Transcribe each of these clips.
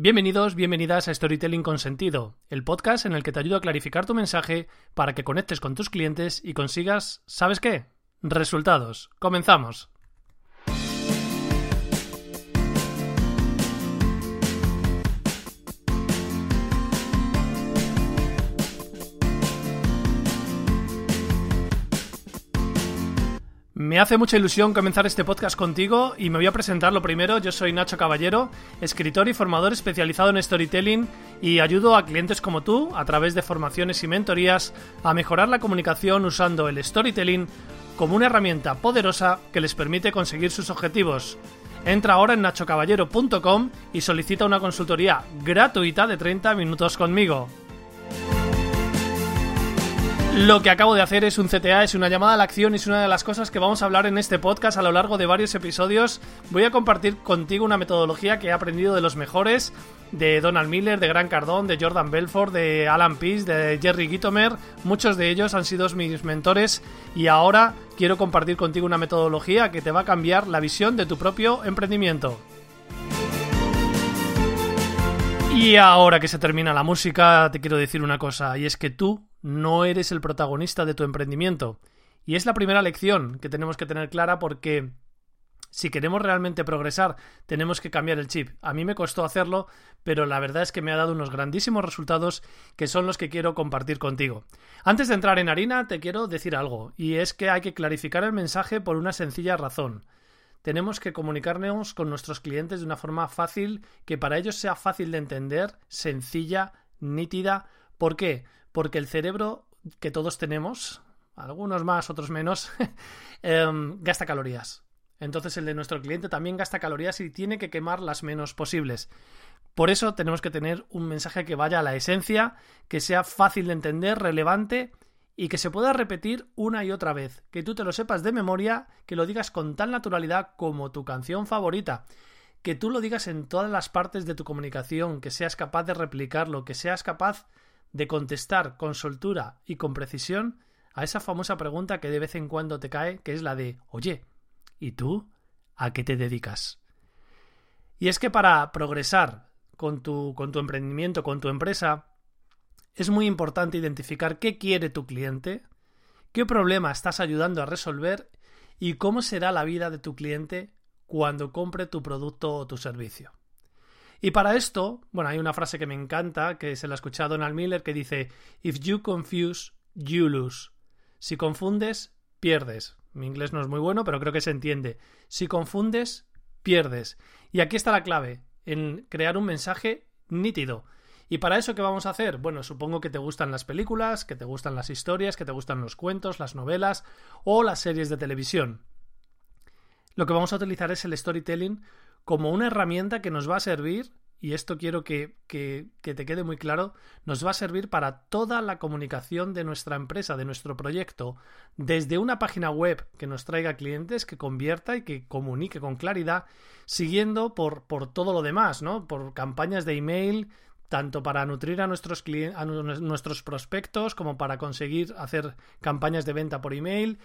Bienvenidos, bienvenidas a Storytelling con Sentido, el podcast en el que te ayudo a clarificar tu mensaje para que conectes con tus clientes y consigas, ¿sabes qué? Resultados. Comenzamos. Me hace mucha ilusión comenzar este podcast contigo y me voy a presentar lo primero. Yo soy Nacho Caballero, escritor y formador especializado en storytelling y ayudo a clientes como tú, a través de formaciones y mentorías, a mejorar la comunicación usando el storytelling como una herramienta poderosa que les permite conseguir sus objetivos. Entra ahora en nachocaballero.com y solicita una consultoría gratuita de 30 minutos conmigo. Lo que acabo de hacer es un CTA, es una llamada a la acción, es una de las cosas que vamos a hablar en este podcast a lo largo de varios episodios. Voy a compartir contigo una metodología que he aprendido de los mejores, de Donald Miller, de Gran Cardón, de Jordan Belfort, de Alan Pease, de Jerry Gitomer. Muchos de ellos han sido mis mentores y ahora quiero compartir contigo una metodología que te va a cambiar la visión de tu propio emprendimiento. Y ahora que se termina la música, te quiero decir una cosa, y es que tú no eres el protagonista de tu emprendimiento. Y es la primera lección que tenemos que tener clara porque si queremos realmente progresar, tenemos que cambiar el chip. A mí me costó hacerlo, pero la verdad es que me ha dado unos grandísimos resultados que son los que quiero compartir contigo. Antes de entrar en harina, te quiero decir algo, y es que hay que clarificar el mensaje por una sencilla razón. Tenemos que comunicarnos con nuestros clientes de una forma fácil, que para ellos sea fácil de entender, sencilla, nítida. ¿Por qué? Porque el cerebro que todos tenemos, algunos más, otros menos, em, gasta calorías. Entonces el de nuestro cliente también gasta calorías y tiene que quemar las menos posibles. Por eso tenemos que tener un mensaje que vaya a la esencia, que sea fácil de entender, relevante y que se pueda repetir una y otra vez, que tú te lo sepas de memoria, que lo digas con tal naturalidad como tu canción favorita, que tú lo digas en todas las partes de tu comunicación, que seas capaz de replicarlo, que seas capaz de contestar con soltura y con precisión a esa famosa pregunta que de vez en cuando te cae, que es la de Oye, ¿y tú? ¿A qué te dedicas? Y es que para progresar con tu, emprendimiento, con tu empresa, es muy importante identificar qué quiere tu cliente, qué problema estás ayudando a resolver y cómo será la vida de tu cliente cuando compre tu producto o tu servicio. Y para esto, bueno, hay una frase que me encanta, que se la ha escuchado Donald Miller, que dice, If you confuse, you lose. Si confundes, pierdes. Mi inglés no es muy bueno, pero creo que se entiende. Si confundes, pierdes. Y aquí está la clave, en crear un mensaje nítido. ¿Y para eso qué vamos a hacer? Bueno, supongo que te gustan las películas, que te gustan las historias, que te gustan los cuentos, las novelas o las series de televisión. Lo que vamos a utilizar es el storytelling como una herramienta que nos va a servir, y esto quiero que, que, te quede muy claro, nos va a servir para toda la comunicación de nuestra empresa, de nuestro proyecto, desde una página web que nos traiga clientes, que convierta y que comunique con claridad, siguiendo por, por todo lo demás, ¿no? Por campañas de email, tanto para nutrir a nuestros, a nuestros prospectos como para conseguir hacer campañas de venta por email,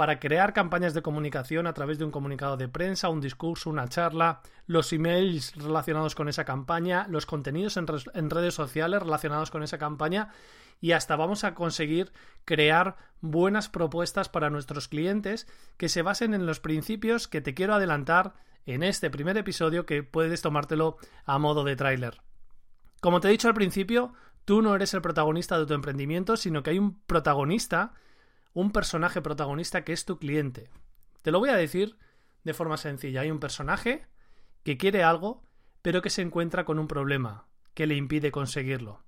para crear campañas de comunicación a través de un comunicado de prensa, un discurso, una charla, los emails relacionados con esa campaña, los contenidos en, redes sociales relacionados con esa campaña y hasta vamos a conseguir crear buenas propuestas para nuestros clientes que se basen en los principios que te quiero adelantar en este primer episodio que puedes tomártelo a modo de tráiler. Como te he dicho al principio, tú no eres el protagonista de tu emprendimiento, sino que hay un protagonista un personaje protagonista que es tu cliente. Te lo voy a decir de forma sencilla. Hay un personaje que quiere algo, pero que se encuentra con un problema que le impide conseguirlo.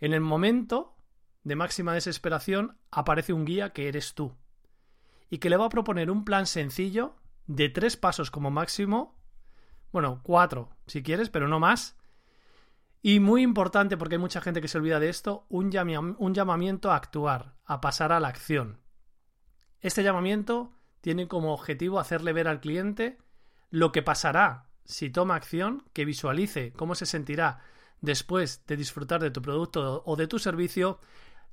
En el momento de máxima desesperación aparece un guía que eres tú y que le va a proponer un plan sencillo de tres pasos como máximo, bueno, cuatro si quieres, pero no más, Y muy importante, porque hay mucha gente que se olvida de esto, un, llamamiento a actuar, a pasar a la acción. Este llamamiento tiene como objetivo hacerle ver al cliente lo que pasará si toma acción, que visualice cómo se sentirá después de disfrutar de tu producto o de tu servicio.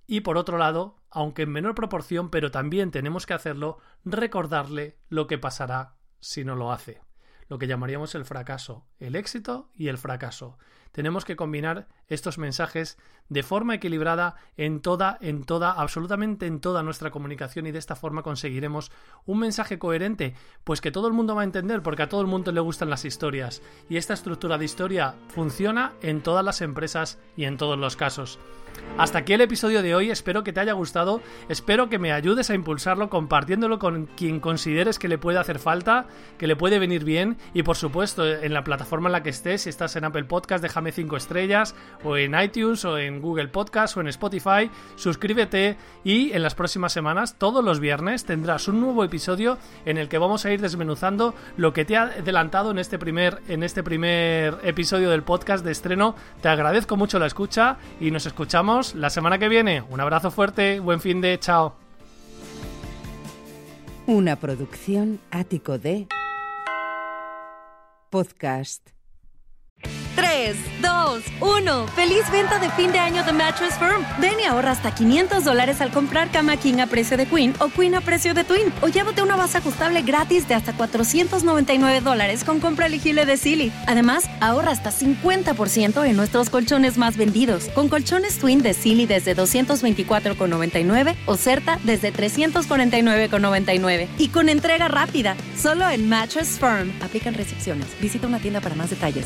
Y por otro lado, aunque en menor proporción, pero también tenemos que hacerlo, recordarle lo que pasará si no lo hace. Lo que llamaríamos el fracaso, el éxito y el fracaso tenemos que combinar estos mensajes de forma equilibrada en toda, en toda, absolutamente en toda nuestra comunicación y de esta forma conseguiremos un mensaje coherente, pues que todo el mundo va a entender porque a todo el mundo le gustan las historias y esta estructura de historia funciona en todas las empresas y en todos los casos. Hasta aquí el episodio de hoy, espero que te haya gustado, espero que me ayudes a impulsarlo compartiéndolo con quien consideres que le puede hacer falta, que le puede venir bien y por supuesto en la plataforma en la que estés, si estás en Apple Podcast, deja déjame 5 estrellas, o en iTunes, o en Google Podcast, o en Spotify. Suscríbete y en las próximas semanas, todos los viernes, tendrás un nuevo episodio en el que vamos a ir desmenuzando lo que te ha adelantado en este primer, en este primer episodio del podcast de estreno. Te agradezco mucho la escucha y nos escuchamos la semana que viene. Un abrazo fuerte, buen fin de chao. Una producción ático de podcast. 3, 2, 1. ¡Feliz venta de fin de año de Mattress Firm! Ven y ahorra hasta 500 dólares al comprar cama King a precio de Queen o Queen a precio de Twin. O llévate una base ajustable gratis de hasta 499 dólares con compra elegible de Silly. Además, ahorra hasta 50% en nuestros colchones más vendidos. Con colchones Twin de Silly desde 224,99 o Certa desde 349,99. Y con entrega rápida, solo en Mattress Firm. Aplican restricciones. Visita una tienda para más detalles.